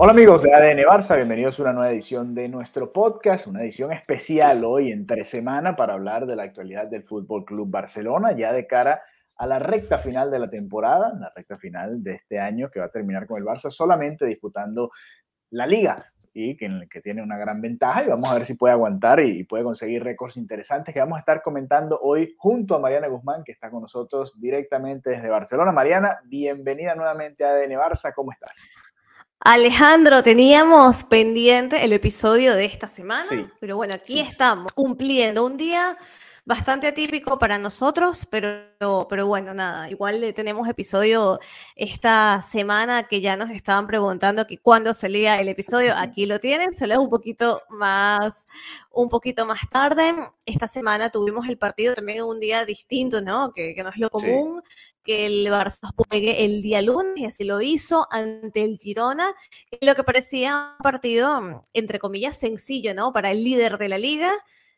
Hola amigos de ADN Barça, bienvenidos a una nueva edición de nuestro podcast, una edición especial hoy entre semana para hablar de la actualidad del Fútbol Club Barcelona, ya de cara a la recta final de la temporada, la recta final de este año que va a terminar con el Barça solamente disputando la Liga y que, tiene una gran ventaja y vamos a ver si puede aguantar y, y puede conseguir récords interesantes que vamos a estar comentando hoy junto a Mariana Guzmán que está con nosotros directamente desde Barcelona. Mariana, bienvenida nuevamente a ADN Barça, ¿cómo estás? Alejandro, teníamos pendiente el episodio de esta semana, Sí. pero bueno, aquí estamos cumpliendo un día bastante atípico para nosotros, pero, pero bueno, nada, igual tenemos episodio esta semana que ya nos estaban preguntando que cuándo salía el episodio, aquí lo tienen, sale un poquito más, un poquito más tarde. Esta semana tuvimos el partido también en un día distinto, ¿no? Que, que no es lo común, que el Barça juegue el día lunes y así lo hizo ante el Girona, en lo que parecía un partido, entre comillas, sencillo, ¿no? Para el líder de la liga.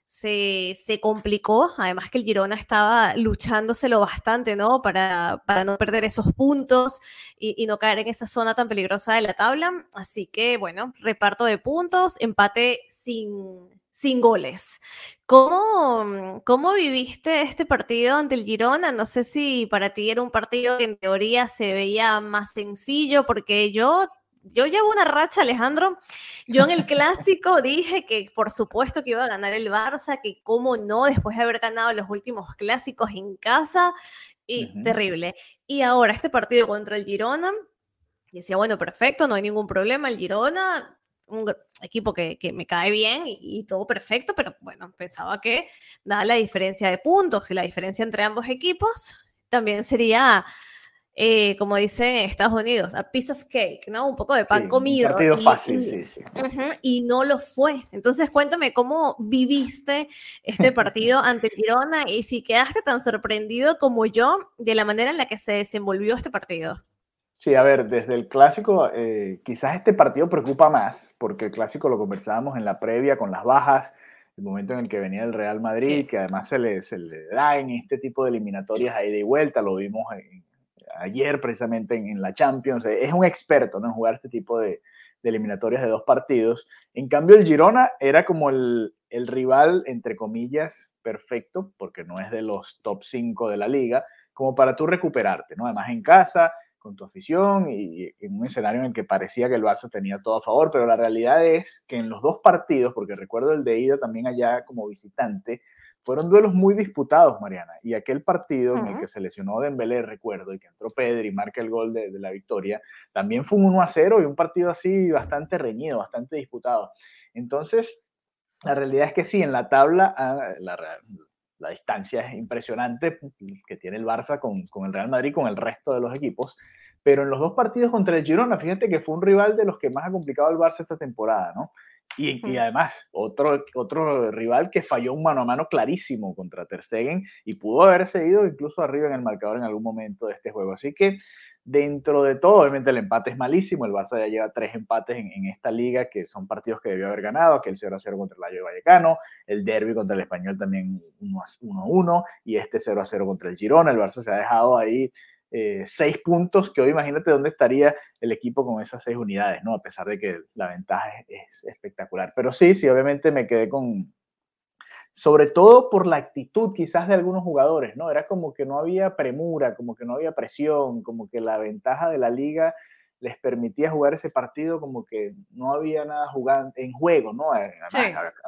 Se, se complicó, además que el Girona estaba luchándoselo bastante, ¿no? Para, para no perder esos puntos y, y no caer en esa zona tan peligrosa de la tabla. Así que, bueno, reparto de puntos, empate sin, sin goles. ¿Cómo, ¿Cómo viviste este partido ante el Girona? No sé si para ti era un partido que en teoría se veía más sencillo, porque yo, yo llevo una racha, Alejandro. Yo en el clásico dije que por supuesto que iba a ganar el Barça, que cómo no, después de haber ganado los últimos clásicos en casa, y terrible. Y ahora este partido contra el Girona, y decía, bueno, perfecto, no hay ningún problema, el Girona un equipo que, que me cae bien y, y todo perfecto, pero bueno, pensaba que dada la diferencia de puntos y la diferencia entre ambos equipos, también sería, eh, como dicen en Estados Unidos, a piece of cake, ¿no? Un poco de pan Sí, comido. Un partido y- fácil, y- sí, sí. Y no lo fue. Entonces, cuéntame cómo viviste este partido ante Girona y si quedaste tan sorprendido como yo de la manera en la que se desenvolvió este partido. Sí, a ver, desde el clásico, eh, quizás este partido preocupa más, porque el clásico lo conversábamos en la previa con las bajas, el momento en el que venía el Real Madrid, Sí. que además se le, se le da en este tipo de eliminatorias a ida y vuelta, lo vimos en- ayer precisamente en, en la Champions, eh, es un experto ¿no? en jugar este tipo de, de eliminatorias de dos partidos. En cambio, el Girona era como el, el rival, entre comillas, perfecto, porque no es de los top 5 de la liga, como para tú recuperarte, ¿no? Además en casa, con tu afición y, en un escenario en el que parecía que el Barça tenía todo a favor, pero la realidad es que en los dos partidos, porque recuerdo el de ida también allá como visitante, fueron duelos muy disputados, Mariana, y aquel partido en el que se lesionó Dembélé, recuerdo, y que entró Pedri y marca el gol de, de la victoria, también fue un 1 a 0 y un partido así bastante reñido, bastante disputado. Entonces, la realidad es que sí, en la tabla, ah, la, la distancia es impresionante que tiene el Barça con, con el Real Madrid, con el resto de los equipos. Pero en los dos partidos contra el Girona, fíjate que fue un rival de los que más ha complicado al Barça esta temporada, ¿no? Y, y además, otro, otro rival que falló un mano a mano clarísimo contra Ter Stegen y pudo haberse ido incluso arriba en el marcador en algún momento de este juego. Así que dentro de todo, obviamente el empate es malísimo, el Barça ya lleva tres empates en, esta liga que son partidos que debió haber ganado, aquel 0-0 contra el Rayo Vallecano, el derby contra el Español también 1-1 y este 0-0 contra el Girona, el Barça se ha dejado ahí eh, seis puntos, que hoy imagínate dónde estaría el equipo con esas seis unidades, ¿no? A pesar de que la ventaja es espectacular. Pero sí, sí, obviamente me quedé con, sobre todo por la actitud quizás de algunos jugadores, ¿no? Era como que no había premura, como que no había presión, como que la ventaja de la liga les permitía jugar ese partido como que no había nada jugando en juego, ¿no? Además, Sí.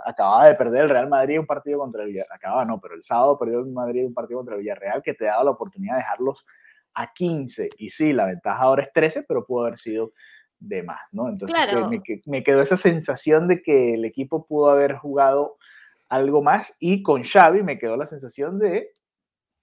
Acababa de perder el Real Madrid un partido contra el Villarreal, acababa no, pero el sábado perdió el Madrid un partido contra el Villarreal que te daba la oportunidad de dejarlos a 15. Y sí, la ventaja ahora es 13, pero pudo haber sido de más, ¿no? Entonces me, me, quedó esa sensación de que el equipo pudo haber jugado algo más y con Xavi me quedó la sensación de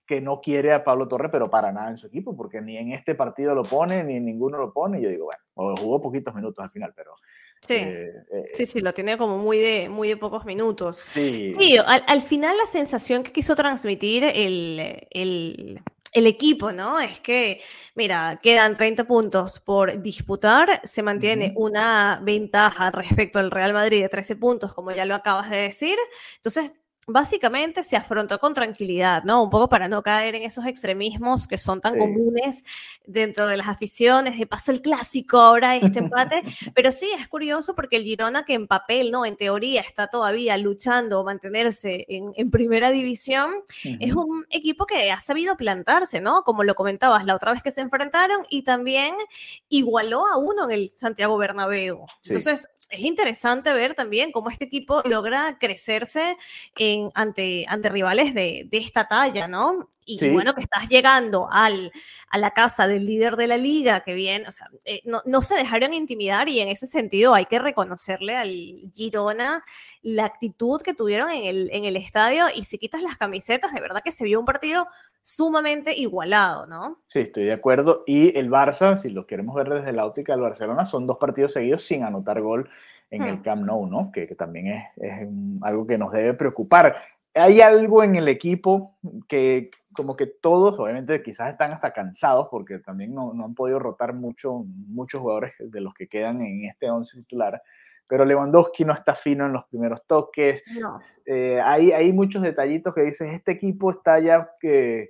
que no quiere a Pablo Torre, pero para nada en su equipo, porque ni en este partido lo pone, ni en ninguno lo pone. Y yo digo, bueno, jugó poquitos minutos al final, pero Sí, eh, eh, sí, sí, lo tiene como muy de, muy de pocos minutos. Sí, sí al, final la sensación que quiso transmitir el, el, el, equipo, ¿no? Es que, mira, quedan 30 puntos por disputar, se mantiene una ventaja respecto al Real Madrid de 13 puntos, como ya lo acabas de decir. Entonces, básicamente se afrontó con tranquilidad, ¿no? Un poco para no caer en esos extremismos que son tan comunes dentro de las aficiones, de paso el clásico, ahora este empate, pero sí es curioso porque el Girona que en papel, ¿no? En teoría está todavía luchando mantenerse en, primera división, es un equipo que ha sabido plantarse, ¿no? Como lo comentabas la otra vez que se enfrentaron y también igualó a uno en el Santiago Bernabéu. Entonces, es interesante ver también cómo este equipo logra crecerse en, ante, ante rivales de, de esta talla, ¿no? Y bueno, que estás llegando al, a la casa del líder de la liga, que bien, o sea, eh, no, no, se dejaron intimidar y en ese sentido hay que reconocerle al Girona la actitud que tuvieron en el, en el estadio y si quitas las camisetas, de verdad que se vio un partido sumamente igualado, ¿no? Sí, estoy de acuerdo. Y el Barça, si lo queremos ver desde la óptica del Barcelona, son dos partidos seguidos sin anotar gol en el hmm. Camp Nou, ¿no? Que, también es, es, algo que nos debe preocupar. Hay algo en el equipo que como que todos, obviamente quizás están hasta cansados porque también no, no han podido rotar mucho, muchos jugadores de los que quedan en este once titular, pero Lewandowski no está fino en los primeros toques. Eh, hay, hay muchos detallitos que dicen, este equipo está ya que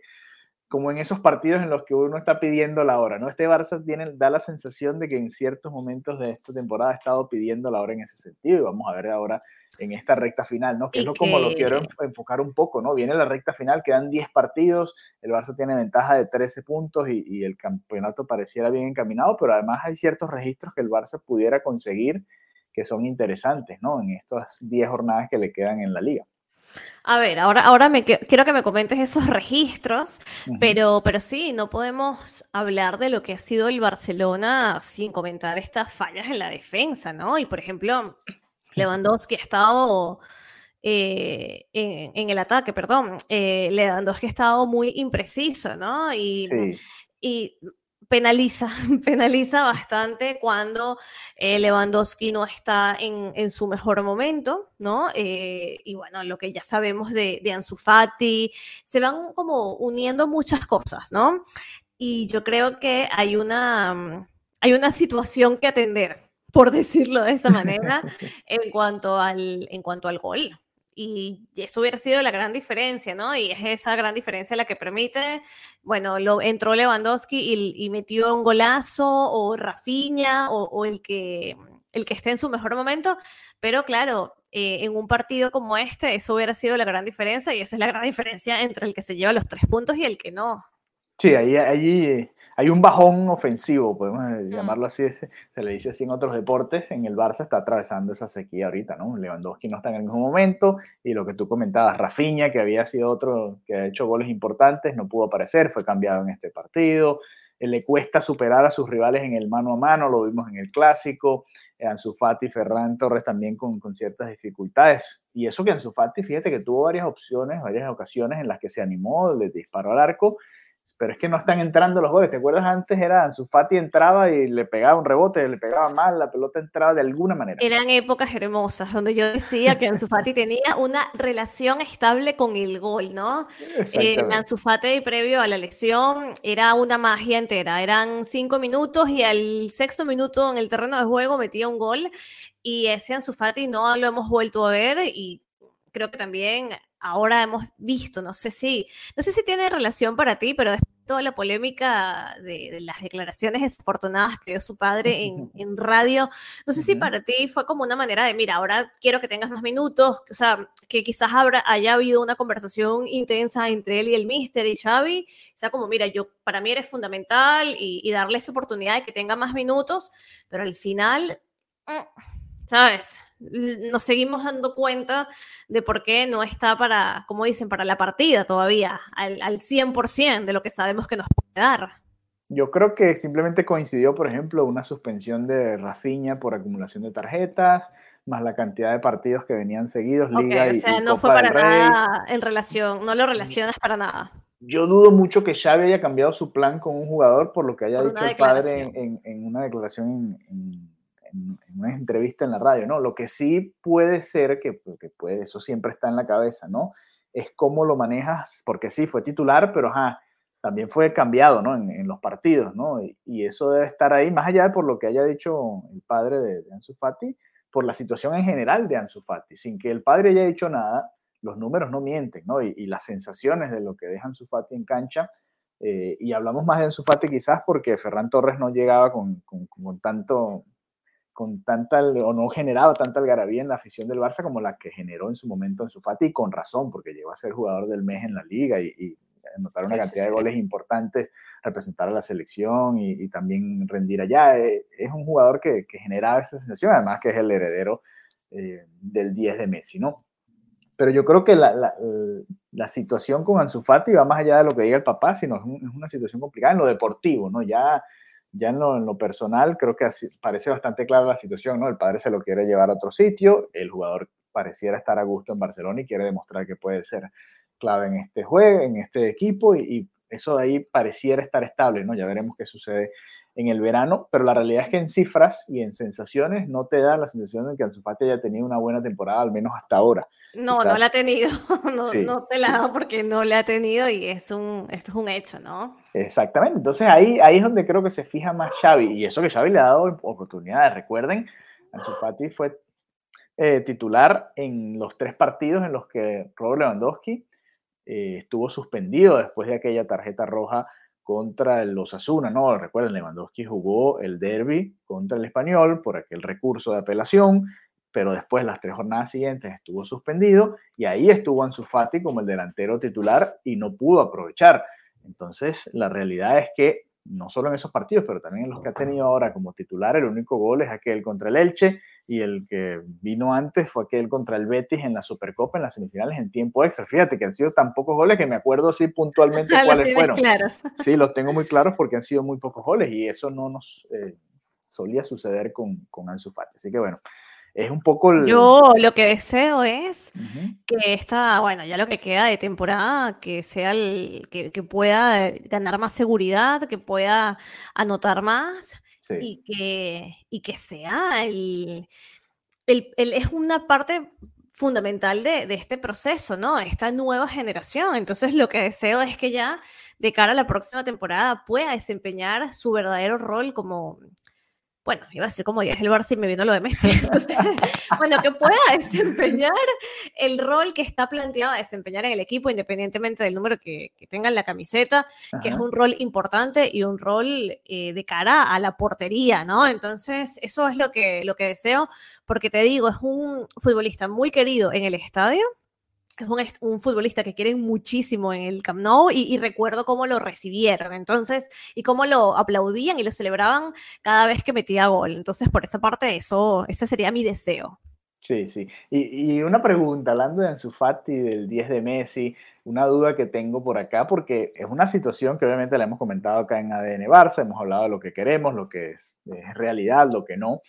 como en esos partidos en los que uno está pidiendo la hora, ¿no? Este Barça tiene, da la sensación de que en ciertos momentos de esta temporada ha estado pidiendo la hora en ese sentido y vamos a ver ahora en esta recta final, ¿no? Que es como lo quiero enfocar un poco, ¿no? Viene la recta final, quedan 10 partidos, el Barça tiene ventaja de 13 puntos y, y el campeonato pareciera bien encaminado, pero además hay ciertos registros que el Barça pudiera conseguir que son interesantes, ¿no? En estas 10 jornadas que le quedan en la liga. A ver, ahora, ahora me quiero que me comentes esos registros, pero, pero sí, no podemos hablar de lo que ha sido el Barcelona sin comentar estas fallas en la defensa, ¿no? Y por ejemplo, Lewandowski ha estado eh, en, el ataque, perdón, eh, Lewandowski ha estado muy impreciso, ¿no? Y, y penaliza, penaliza bastante cuando eh, Lewandowski no está en, su mejor momento, ¿no? Eh, y bueno, lo que ya sabemos de, de Ansu Fati, se van como uniendo muchas cosas, ¿no? Y yo creo que hay una, mm, hay una situación que atender, por decirlo de esa manera, en cuanto al, en cuanto al gol, y eso hubiera sido la gran diferencia, ¿no? Y es esa gran diferencia la que permite, bueno, lo, entró Lewandowski y, metió un golazo, o Rafinha, o, el, que, el que esté en su mejor momento, pero claro, eh, en un partido como este, eso hubiera sido la gran diferencia, y esa es la gran diferencia entre el que se lleva los tres puntos y el que no. Sí, ahí, ahí hay un bajón ofensivo, podemos eh, llamarlo así, se, le dice así en otros deportes, en el Barça está atravesando esa sequía ahorita, ¿no? Lewandowski no está en el mismo momento y lo que tú comentabas, Rafinha, que había sido otro que ha hecho goles importantes, no pudo aparecer, fue cambiado en este partido, eh, le cuesta superar a sus rivales en el mano a mano, lo vimos en el clásico, eh, Ansu Fati, Ferran Torres también con, con, ciertas dificultades. Y eso que Ansu Fati, fíjate que tuvo varias opciones, varias ocasiones en las que se animó, le disparó al arco, pero es que no están entrando los goles. ¿Te acuerdas antes? Era Ansu Fati entraba y le pegaba un rebote, le pegaba mal, la pelota entraba de alguna manera. Eran épocas hermosas donde yo decía que Ansu Fati tenía una relación estable con el gol, ¿no? Eh, Ansu Fati previo a la elección era una magia entera. Eran cinco minutos y al sexto minuto en el terreno de juego metía un gol y ese Ansu Fati no lo hemos vuelto a ver y creo que también ahora hemos visto, no sé si, no sé si tiene relación para ti, pero después de toda la polémica de, las declaraciones desafortunadas que dio su padre en, en radio, no sé si para ti fue como una manera de, mira, ahora quiero que tengas más minutos, o sea, que quizás habrá, haya habido una conversación intensa entre él y el mister y Xavi, o sea, como, mira, yo, para mí eres fundamental y, y darle esa oportunidad de que tenga más minutos, pero al final... Mm, ¿sabes? Nos seguimos dando cuenta de por qué no está para, como dicen, para la partida todavía, al, al 100% de lo que sabemos que nos puede dar. Yo creo que simplemente coincidió, por ejemplo, una suspensión de Rafinha por acumulación de tarjetas, más la cantidad de partidos que venían seguidos, Liga o sea, no fue para nada en relación, no lo relacionas para nada. Yo dudo mucho que Xavi haya cambiado su plan con un jugador por lo que haya dicho el padre en, una declaración en, una entrevista en la radio, ¿no? Lo que sí puede ser, que, que puede, eso siempre está en la cabeza, ¿no? Es cómo lo manejas, porque sí, fue titular, pero ajá, también fue cambiado ¿no? en, los partidos, ¿no? Y, eso debe estar ahí, más allá de por lo que haya dicho el padre de, Ansu Fati, por la situación en general de Ansu Fati. Sin que el padre haya dicho nada, los números no mienten, ¿no? Y, las sensaciones de lo que deja Ansu Fati en cancha, eh, y hablamos más de Ansu Fati quizás porque Ferran Torres no llegaba con, con, con tanto con tanta, o no generaba tanta algarabía en la afición del Barça como la que generó en su momento Ansu Fati, y con razón, porque llegó a ser jugador del mes en la liga y anotar una cantidad de goles importantes, representar a la selección y, también rendir allá. Eh, es un jugador que, que generaba esa sensación, además que es el heredero eh, del 10 de Messi, ¿no? Pero yo creo que la, la, la, situación con Ansu Fati va más allá de lo que diga el papá, sino es, una situación complicada en lo deportivo, ¿no? Ya, ya en, lo, en lo personal creo que parece bastante clara la situación, ¿no? El padre se lo quiere llevar a otro sitio, el jugador pareciera estar a gusto en Barcelona y quiere demostrar que puede ser clave en este juego, en este equipo, y, eso de ahí pareciera estar estable, ¿no? Ya veremos qué sucede en el verano, pero la realidad es que en cifras y en sensaciones no te da la sensación de que Ansu Fati haya tenido una buena temporada, al menos hasta ahora. No, no la ha tenido, no, no, te la ha dado porque no la ha tenido y es un, esto es un hecho, ¿no? Exactamente, entonces ahí, ahí es donde creo que se fija más Xavi, y eso que Xavi le ha dado oportunidades, recuerden, Ansu Fati fue eh, titular en los tres partidos en los que Robert Lewandowski eh, estuvo suspendido después de aquella tarjeta roja contra el Osasuna, ¿no? Recuerden, Lewandowski jugó el derby contra el Español por aquel recurso de apelación, pero después las tres jornadas siguientes estuvo suspendido y ahí estuvo Ansu Fati como el delantero titular y no pudo aprovechar. Entonces, la realidad es que no solo en esos partidos, pero también en los que ha tenido ahora como titular, el único gol es aquel contra el Elche y el que vino antes fue aquel contra el Betis en la Supercopa, en las semifinales en tiempo extra. Fíjate que han sido tan pocos goles que me acuerdo así puntualmente cuáles fueron. Claros. Sí, los tengo muy claros porque han sido muy pocos goles y eso no nos eh, solía suceder con, con Ansu Fati. Así que bueno, es un poco... Yo lo que deseo es que esta, bueno, ya lo que queda de temporada, que sea el, que, pueda ganar más seguridad, que pueda anotar más y, que, y que sea el, el, es una parte fundamental de, de, este proceso, ¿no? Esta nueva generación. Entonces lo que deseo es que ya de cara a la próxima temporada pueda desempeñar su verdadero rol como bueno, iba a decir como ya es el Barça y me vino lo de Messi. bueno, que pueda desempeñar el rol que está planteado a desempeñar en el equipo, independientemente del número que, tenga en la camiseta, que es un rol importante y un rol eh, de cara a la portería, ¿no? Entonces, eso es lo que, lo que deseo, porque te digo, es un futbolista muy querido en el estadio es un, futbolista que quieren muchísimo en el Camp Nou y, recuerdo cómo lo recibieron, entonces, y cómo lo aplaudían y lo celebraban cada vez que metía gol. Entonces, por esa parte, eso, ese sería mi deseo. Sí, sí. Y, una pregunta, hablando de Ansu Fati, del 10 de Messi, una duda que tengo por acá, porque es una situación que obviamente la hemos comentado acá en ADN Barça, hemos hablado de lo que queremos, lo que es, realidad, lo que no.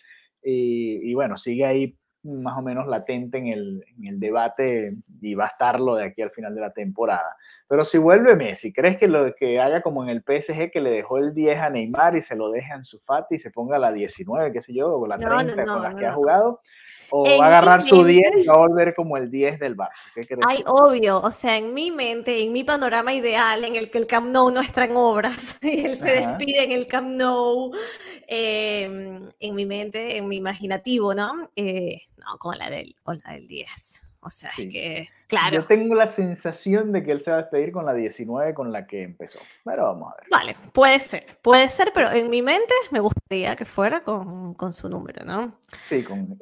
y, bueno, sigue ahí más o menos latente en el, en el, debate y va a estarlo de aquí al final de la temporada. Pero si vuelve Messi, ¿crees que lo que haga como en el PSG que le dejó el 10 a Neymar y se lo deja en su Fati y se ponga la 19, qué sé yo, o la 30 con las que ha jugado? ¿O va a agarrar su 10 y va a volver como el 10 del Barça? ¿Qué crees? Ay, obvio, o sea, en mi mente, en mi panorama ideal, en el que el Camp Nou no está en obras y él se despide en el Camp Nou, em, en mi mente, en mi imaginativo, ¿no? Eh, no, con la del, con la del 10. O sea, es que, claro. Yo tengo la sensación de que él se va a despedir con la 19 con la que empezó. Pero vamos a ver. Vale, puede ser, puede ser, pero en mi mente me gustaría que fuera con, con su número, ¿no? Sí, con,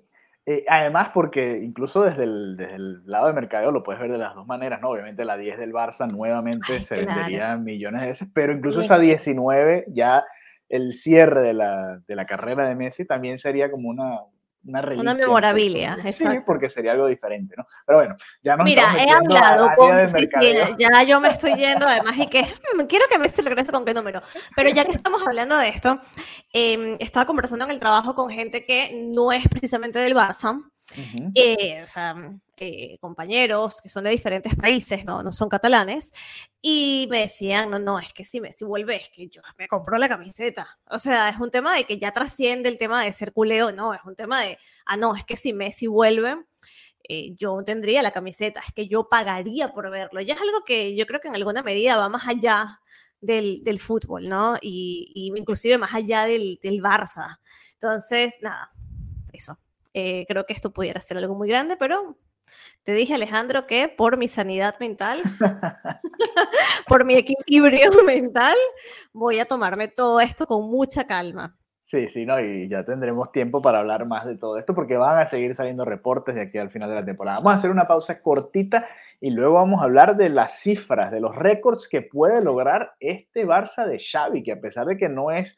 eh, además, porque incluso desde el, desde el, lado de mercadeo lo puedes ver de las dos maneras, ¿no? Obviamente la 10 del Barça nuevamente se vendería millones de veces, pero incluso esa 19 ya el cierre de la, de la, carrera de Messi también sería como una, una reliquia. Una memorabilia, Sí, porque sería algo diferente, ¿no? Pero bueno, ya nos Mira, he hablado con... Sí, ya yo me estoy yendo, además, y que hmm, quiero que me se regrese con qué número. Pero ya que estamos hablando de esto, eh, estaba conversando en el trabajo con gente que no es precisamente del Barça, eh, o sea, eh, compañeros que son de diferentes países, ¿no? no son catalanes, y me decían, no, no, es que si Messi vuelve, es que yo me compro la camiseta. O sea, es un tema de que ya trasciende el tema de ser culeo, no, es un tema de, ah, no, es que si Messi vuelve, eh, yo tendría la camiseta, es que yo pagaría por verlo. Ya es algo que yo creo que en alguna medida va más allá del, del fútbol, ¿no? Y, y, inclusive más allá del, del Barça. Entonces, nada, eso. Eh, creo que esto pudiera ser algo muy grande, pero te dije, Alejandro, que por mi sanidad mental, por mi equilibrio mental, voy a tomarme todo esto con mucha calma. Sí, sí, no, y ya tendremos tiempo para hablar más de todo esto porque van a seguir saliendo reportes de aquí al final de la temporada. Vamos a hacer una pausa cortita y luego vamos a hablar de las cifras, de los récords que puede lograr este Barça de Xavi, que a pesar de que no es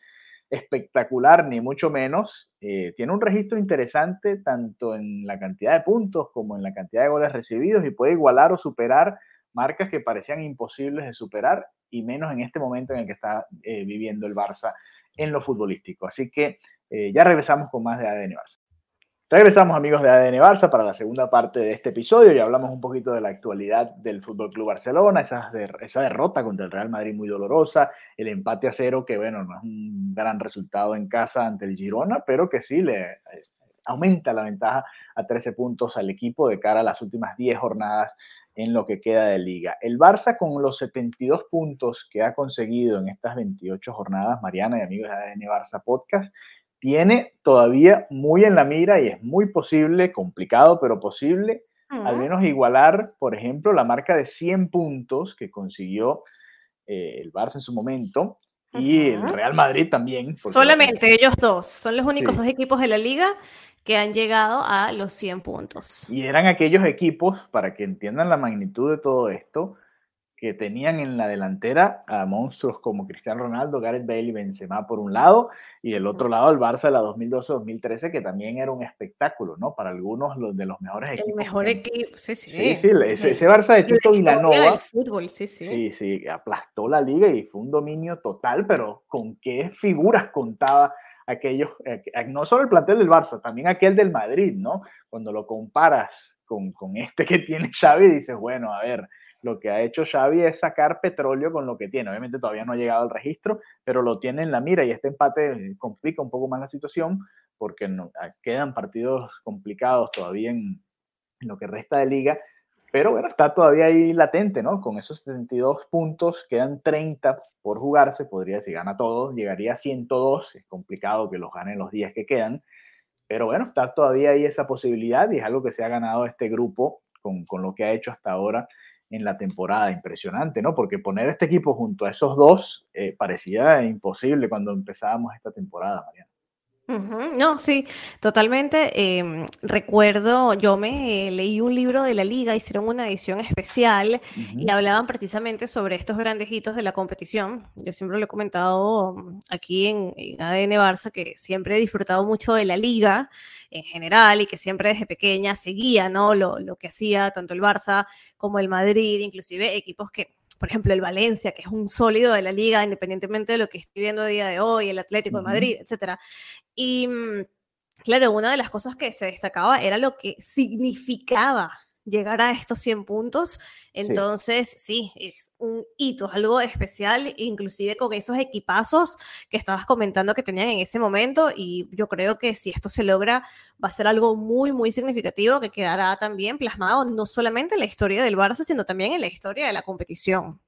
espectacular, ni mucho menos. Eh, tiene un registro interesante tanto en la cantidad de puntos como en la cantidad de goles recibidos y puede igualar o superar marcas que parecían imposibles de superar y menos en este momento en el que está eh, viviendo el Barça en lo futbolístico. Así que eh, ya regresamos con más de ADN Barça. Regresamos amigos de ADN Barça para la segunda parte de este episodio y hablamos un poquito de la actualidad del Fútbol Club Barcelona, esa, esa derrota contra el Real Madrid muy dolorosa, el empate a cero que bueno, no es un gran resultado en casa ante el Girona, pero que sí le eh, aumenta la ventaja a 13 puntos al equipo de cara a las últimas 10 jornadas en lo que queda de liga. El Barça con los 72 puntos que ha conseguido en estas 28 jornadas, Mariana y amigos de ADN Barça Podcast, tiene todavía muy en la mira y es muy posible, complicado, pero posible, al menos igualar, por ejemplo, la marca de 100 puntos que consiguió eh, el Barça en su momento y el Real Madrid también. Solamente ellos dos, son los únicos dos equipos de la liga que han llegado a los 100 puntos. Y eran aquellos equipos, para que entiendan la magnitud de todo esto, que tenían en la delantera a monstruos como Cristiano Ronaldo, Gareth Bale y Benzema por un lado, y del otro lado el Barça de la 2012-2013, que también era un espectáculo, ¿no? Para algunos los de los mejores equipos. El mejor equipo, sí, sí. Sí, sí, ese, Barça de Tito Villanova. fútbol, sí, sí. Sí, sí, aplastó la liga y fue un dominio total, pero ¿con qué figuras contaba aquellos, eh, no solo el plantel del Barça, también aquel del Madrid, ¿no? Cuando lo comparas con, con este que tiene Xavi, dices, bueno, a ver, lo que ha hecho Xavi es sacar petróleo con lo que tiene. Obviamente todavía no ha llegado al registro, pero lo tiene en la mira y este empate complica un poco más la situación porque no, ah, quedan partidos complicados todavía en, lo que resta de liga. Pero bueno, está todavía ahí latente, ¿no? Con esos 72 puntos, quedan 30 por jugarse. Podría, si gana todos, llegaría a 102. Es complicado que los ganen los días que quedan. Pero bueno, está todavía ahí esa posibilidad y es algo que se ha ganado este grupo con, con lo que ha hecho hasta ahora en la temporada. Impresionante, ¿no? Porque poner este equipo junto a esos dos eh, parecía imposible cuando empezábamos esta temporada, Mariana. No, sí, totalmente. Em, recuerdo, yo me leí un libro de la liga, hicieron una edición especial y hablaban precisamente sobre estos grandes hitos de la competición. Yo siempre lo he comentado aquí en, ADN Barça que siempre he disfrutado mucho de la liga en general y que siempre desde pequeña seguía ¿no? lo, lo que hacía tanto el Barça como el Madrid, inclusive equipos que por ejemplo, el Valencia, que es un sólido de la liga, independientemente de lo que estoy viendo a día de hoy, el Atlético de Madrid, etcétera. Y mm, claro, una de las cosas que se destacaba era lo que significaba llegar a estos 100 puntos. Entonces, sí. es un hito, algo especial, inclusive con esos equipazos que estabas comentando que tenían en ese momento. Y yo creo que si esto se logra, va a ser algo muy, muy significativo que quedará también plasmado no solamente en la historia del Barça, sino también en la historia de la competición.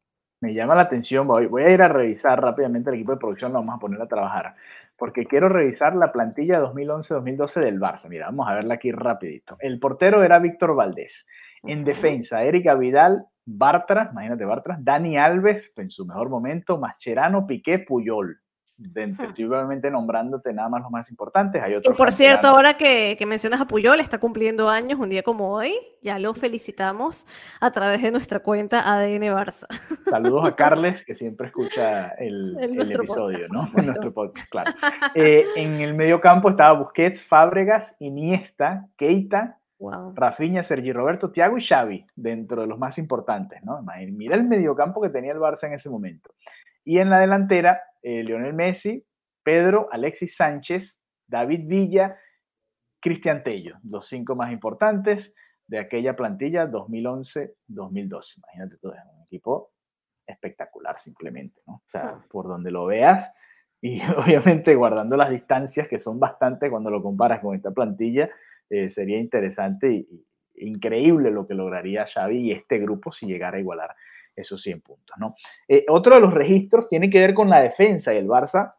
Me llama la atención, voy, voy a ir a revisar rápidamente el equipo de producción, lo vamos a poner a trabajar porque quiero revisar la plantilla 2011-2012 del Barça. Mira, vamos a verla aquí rapidito. El portero era Víctor Valdés. En defensa, Erika Vidal, Bartra, imagínate Bartra, Dani Alves en su mejor momento, Mascherano, Piqué, Puyol. Estoy obviamente nombrándote nada más los más importantes. Hay otros y por cierto, ahora que, que, mencionas a Puyol, está cumpliendo años un día como hoy. Ya lo felicitamos a través de nuestra cuenta ADN Barça. Saludos a Carles, que siempre escucha el, el, episodio, ¿no? En nuestro podcast, claro. Eh, en el medio campo estaba Busquets, Fábregas, Iniesta, Keita, Wow. Rafinha, Sergi Roberto, Thiago y Xavi, dentro de los más importantes, ¿no? Mira el mediocampo que tenía el Barça en ese momento. Y en la delantera, eh, Lionel Messi, Pedro, Alexis Sánchez, David Villa, Cristian Tello, los cinco más importantes de aquella plantilla 2011-2012. Imagínate todo, un equipo espectacular simplemente, ¿no? O sea, ah. por donde lo veas y obviamente guardando las distancias que son bastantes cuando lo comparas con esta plantilla, eh, sería interesante y, increíble lo que lograría Xavi y este grupo si llegara a igualar esos 100 puntos. ¿no? Eh, otro de los registros tiene que ver con la defensa y el Barça.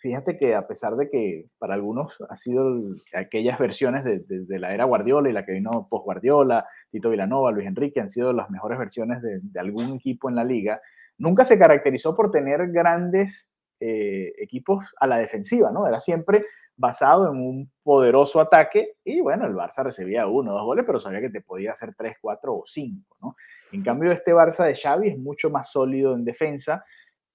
Fíjate que a pesar de que para algunos ha sido aquellas versiones de, la era Guardiola y la que vino post Guardiola, Tito Villanova, Luis Enrique, han sido las mejores versiones de, algún equipo en la liga, nunca se caracterizó por tener grandes eh, equipos a la defensiva, ¿no? Era siempre basado en un poderoso ataque y bueno, el Barça recibía uno o dos goles, pero sabía que te podía hacer tres, cuatro o cinco, ¿no? En cambio, este Barça de Xavi es mucho más sólido en defensa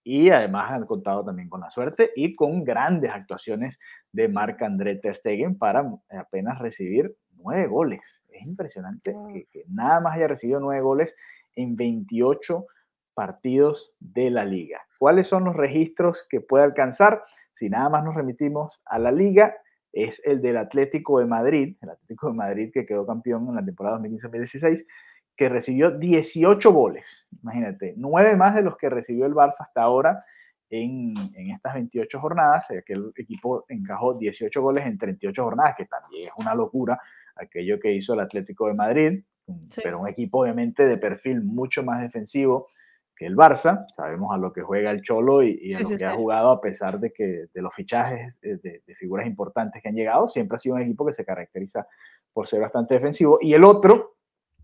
y además han contado también con la suerte y con grandes actuaciones de Marc André Ter Stegen para apenas recibir nueve goles. Es impresionante que, que nada más haya recibido nueve goles en 28 partidos de la liga. ¿Cuáles son los registros que puede alcanzar? Si nada más nos remitimos a la liga, es el del Atlético de Madrid, el Atlético de Madrid que quedó campeón en la temporada 2015-2016, que recibió 18 goles, imagínate, nueve más de los que recibió el Barça hasta ahora en, en estas 28 jornadas, aquel equipo encajó 18 goles en 38 jornadas, que también es una locura aquello que hizo el Atlético de Madrid, pero un equipo obviamente de perfil mucho más defensivo, que el Barça. Sabemos a lo que juega el Cholo y, a lo que ha jugado a pesar de que de los fichajes de, de, figuras importantes que han llegado, siempre ha sido un equipo que se caracteriza por ser bastante defensivo. Y el otro,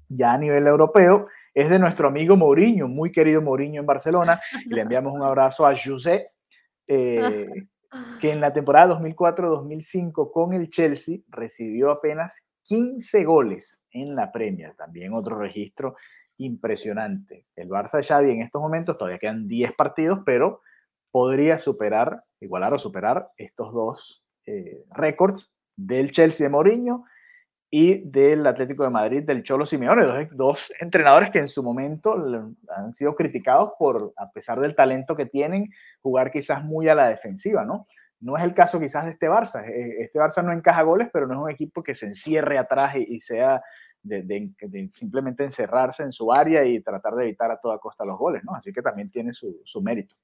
ya a nivel europeo, es de nuestro amigo Mourinho, muy querido Mourinho en Barcelona. Y le enviamos un abrazo a José, eh, que en la temporada 2004-2005 con el Chelsea recibió apenas 15 goles en la Premier, también otro registro impresionante. El Barça de Xavi en estos momentos todavía quedan 10 partidos, pero podría superar, igualar o superar estos dos eh, récords del Chelsea de Mourinho y del Atlético de Madrid del Cholo Simeone, dos, entrenadores que en su momento han sido criticados por, a pesar del talento que tienen, jugar quizás muy a la defensiva, ¿no? No es el caso quizás de este Barça. E, este Barça no encaja goles, pero no es un equipo que se encierre atrás y, y sea de, simplemente encerrarse en su área y tratar de evitar a toda costa los goles, ¿no? Así que también tiene su, mérito.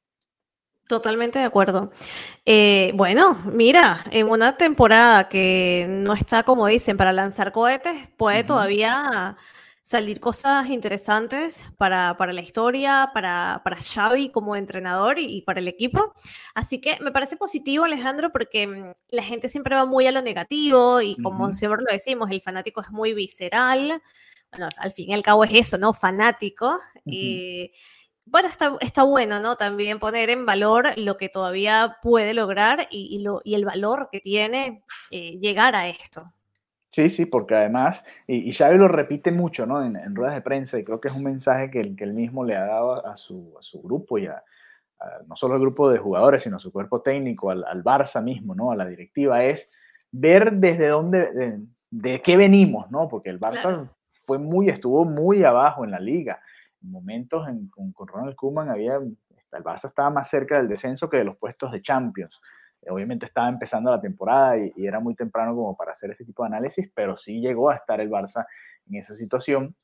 Totalmente de acuerdo. Eh, bueno, mira, en una temporada que no está, como dicen, para lanzar cohetes, puede todavía salir cosas interesantes para, la historia, para, para, Xavi como entrenador y, para el equipo. Así que me parece positivo, Alejandro, porque mm, la gente siempre va muy a lo negativo y como siempre lo decimos, el fanático es muy visceral. Bueno, al fin y al cabo es eso, ¿no? Fanático. Y bueno, está, está, bueno, ¿no? También poner en valor lo que todavía puede lograr y, lo, y el valor que tiene eh, llegar a esto. Sí, sí, porque además, y, Xavi lo repite mucho, ¿no? En, ruedas de prensa, y creo que es un mensaje que, que él mismo le ha dado a su, a su grupo y a, no solo al grupo de jugadores, sino a su cuerpo técnico, al, al Barça mismo, ¿no? A la directiva, es ver desde dónde, de, qué venimos, ¿no? Porque el Barça fue muy, estuvo muy abajo en la liga. En momentos en, con, con Ronald Koeman había, el Barça estaba más cerca del descenso que de los puestos de Champions. Obviamente estaba empezando la temporada y, era muy temprano como para hacer este tipo de análisis, pero sí llegó a estar el Barça en esa situación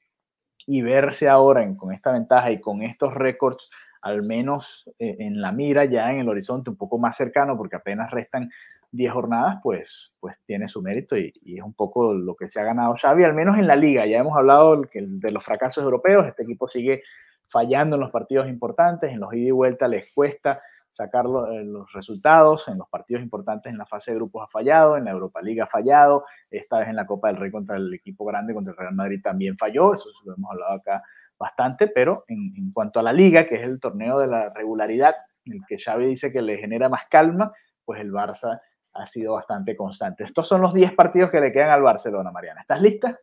y verse ahora con esta ventaja y con estos récords al menos eh, en la mira, ya en el horizonte un poco más cercano, porque apenas restan 10 jornadas, pues, pues tiene su mérito y, es un poco lo que se ha ganado Xavi, al menos en la liga. Ya hemos hablado de los fracasos europeos, este equipo sigue fallando en los partidos importantes, en los ida y vuelta les cuesta sacar eh, los resultados. En los partidos importantes en la fase de grupos ha fallado, en la Europa League ha fallado, esta vez en la Copa del Rey contra el equipo grande, contra el Real Madrid también falló, eso lo hemos hablado acá bastante, pero en, cuanto a la liga, que es el torneo de la regularidad, el que Xavi dice que le genera más calma, pues el Barça ha sido bastante constante. Estos son los 10 partidos que le quedan al Barcelona, Mariana. ¿Estás lista?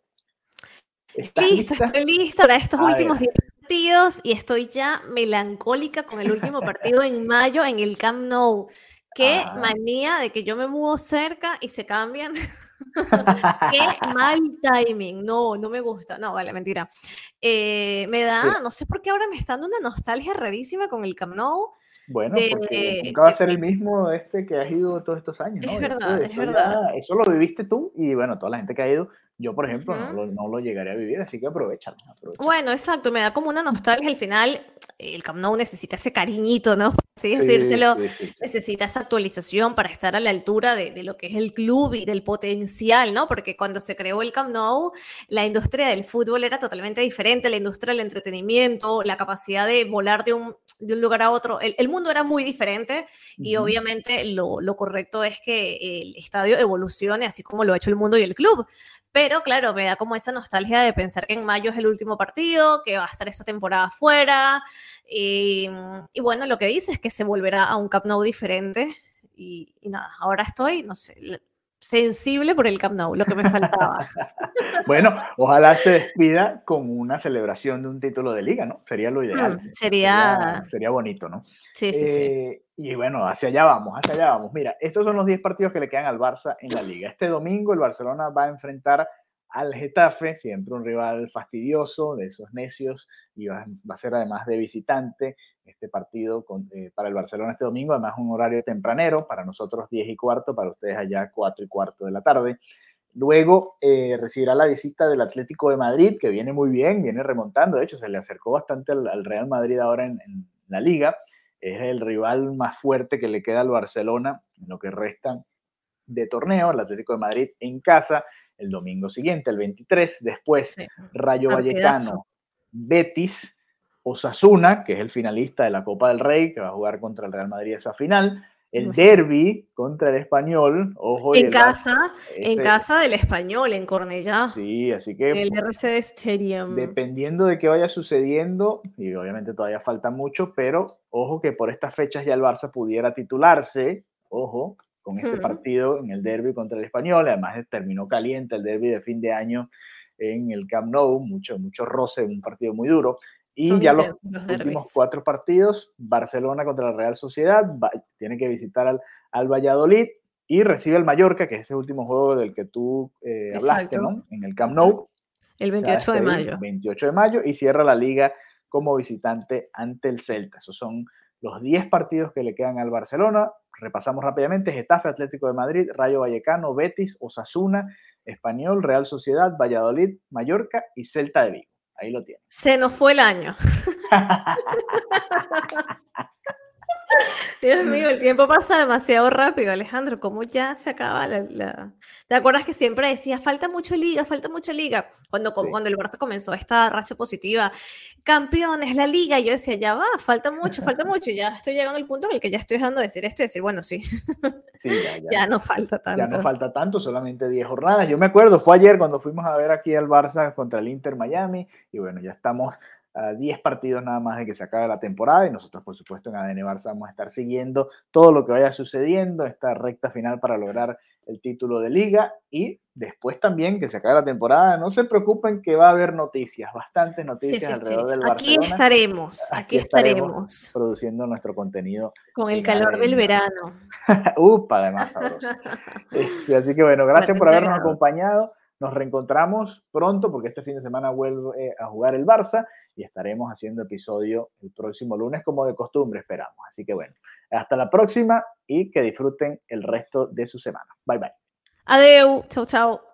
¿Estás lista? Estoy lista para estos últimos 10 partidos y estoy ya melancólica con el último partido en mayo en el Camp Nou. Qué ah. manía de que yo me muevo cerca y se cambian. Qué mal timing. No, no me gusta. No, vale, mentira. Eh, me da, no sé por qué ahora me está dando una nostalgia rarísima con el Camp Nou. Bueno, porque nunca va a ser el mismo este que has ido todos estos años. Es verdad, es verdad. eso lo viviste tú y bueno, toda la gente que ha ido yo, por ejemplo, no, lo, no, lo, llegaré a vivir, así que aprovechalo, Bueno, exacto, me da como una nostalgia. Al final, el Camp Nou necesita ese cariñito, ¿no? Así decírselo, necesita esa actualización para estar a la altura de, de, lo que es el club y del potencial, ¿no? Porque cuando se creó el Camp Nou, la industria del fútbol era totalmente diferente, la industria del entretenimiento, la capacidad de volar de un, de un lugar a otro, el, el mundo era muy diferente y obviamente lo, lo correcto es que el estadio evolucione así como lo ha hecho el mundo y el club. Pero claro, me da como esa nostalgia de pensar que en mayo es el último partido, que va a estar esa temporada fuera. Y, bueno, lo que dice es que se volverá a un Camp Nou diferente. Y, nada, ahora estoy, no sé, sensible por el Camp Nou, lo que me faltaba. bueno, ojalá se despida con una celebración de un título de liga, ¿no? Sería lo ideal. Mm, sería... sería... bonito, ¿no? Sí, sí, sí. Y bueno, hacia allá vamos, hacia allá vamos. Mira, estos son los 10 partidos que le quedan al Barça en la liga. Este domingo el Barcelona va a enfrentar al Getafe, siempre un rival fastidioso, de esos necios, y va, a ser además de visitante este partido eh, para el Barcelona este domingo, además un horario tempranero, para nosotros 10 y cuarto, para ustedes allá 4 y cuarto de la tarde. Luego eh, recibirá la visita del Atlético de Madrid, que viene muy bien, viene remontando, de hecho se le acercó bastante al, Real Madrid ahora en la liga es el rival más fuerte que le queda al Barcelona en lo que resta de torneo, el Atlético de Madrid en casa, el domingo siguiente, el 23, después Rayo Vallecano, Betis, Osasuna, que es el finalista de la Copa del Rey, que va a jugar contra el Real Madrid esa final, el derby contra el español, ojo. En casa, en casa del español, en Cornellá. Sí, así que. El RCD Stadium. Dependiendo de qué vaya sucediendo, y obviamente todavía falta mucho, pero ojo que por estas fechas ya el Barça pudiera titularse, ojo, con este partido en el derby contra el español. Además, terminó caliente el derby de fin de año en el Camp Nou, mucho, mucho roce, un partido muy duro. Y ya los, últimos cuatro partidos, Barcelona contra la Real Sociedad, tiene que visitar al, al, Valladolid y recibe el Mallorca, que es ese último juego del que tú eh, hablaste, ¿no? En el Camp Nou. El 28 de mayo. 28 de mayo y cierra la liga como visitante ante el Celta. Esos son los 10 partidos que le quedan al Barcelona. Repasamos rápidamente: Getafe, Atlético de Madrid, Rayo Vallecano, Betis, Osasuna, Español, Real Sociedad, Valladolid, Mallorca y Celta de Vigo. Ahí lo tiene. Se nos fue el año. Dios mío, el tiempo pasa demasiado rápido, Alejandro. ¿Cómo ya se acaba la, ¿Te acuerdas que siempre decía, falta mucho liga, falta mucha liga? Cuando, cuando el Barça comenzó esta racha positiva, campeones, la liga, yo decía, ya va, falta mucho, falta mucho. Y ya estoy llegando al punto en el que ya estoy dejando de decir esto y decir, bueno, sí. sí ya, ya, no falta tanto. Ya no falta tanto, solamente 10 jornadas. Yo me acuerdo, fue ayer cuando fuimos a ver aquí al Barça contra el Inter Miami. Y bueno, ya estamos 10 partidos nada más de que se acabe la temporada y nosotros por supuesto en ADN Barça vamos a estar siguiendo todo lo que vaya sucediendo, esta recta final para lograr el título de liga y después también que se acabe la temporada, no se preocupen que va a haber noticias, bastantes noticias alrededor del Barcelona. Aquí estaremos, aquí, estaremos, produciendo nuestro contenido. Con el calor del verano. Upa, además sabroso. Este, así que bueno, gracias por habernos acompañado. Nos reencontramos pronto porque este fin de semana vuelve a jugar el Barça y estaremos haciendo episodio el próximo lunes como de costumbre, esperamos. Así que bueno, hasta la próxima y que disfruten el resto de su semana. Bye bye. Adeu, chao, chao.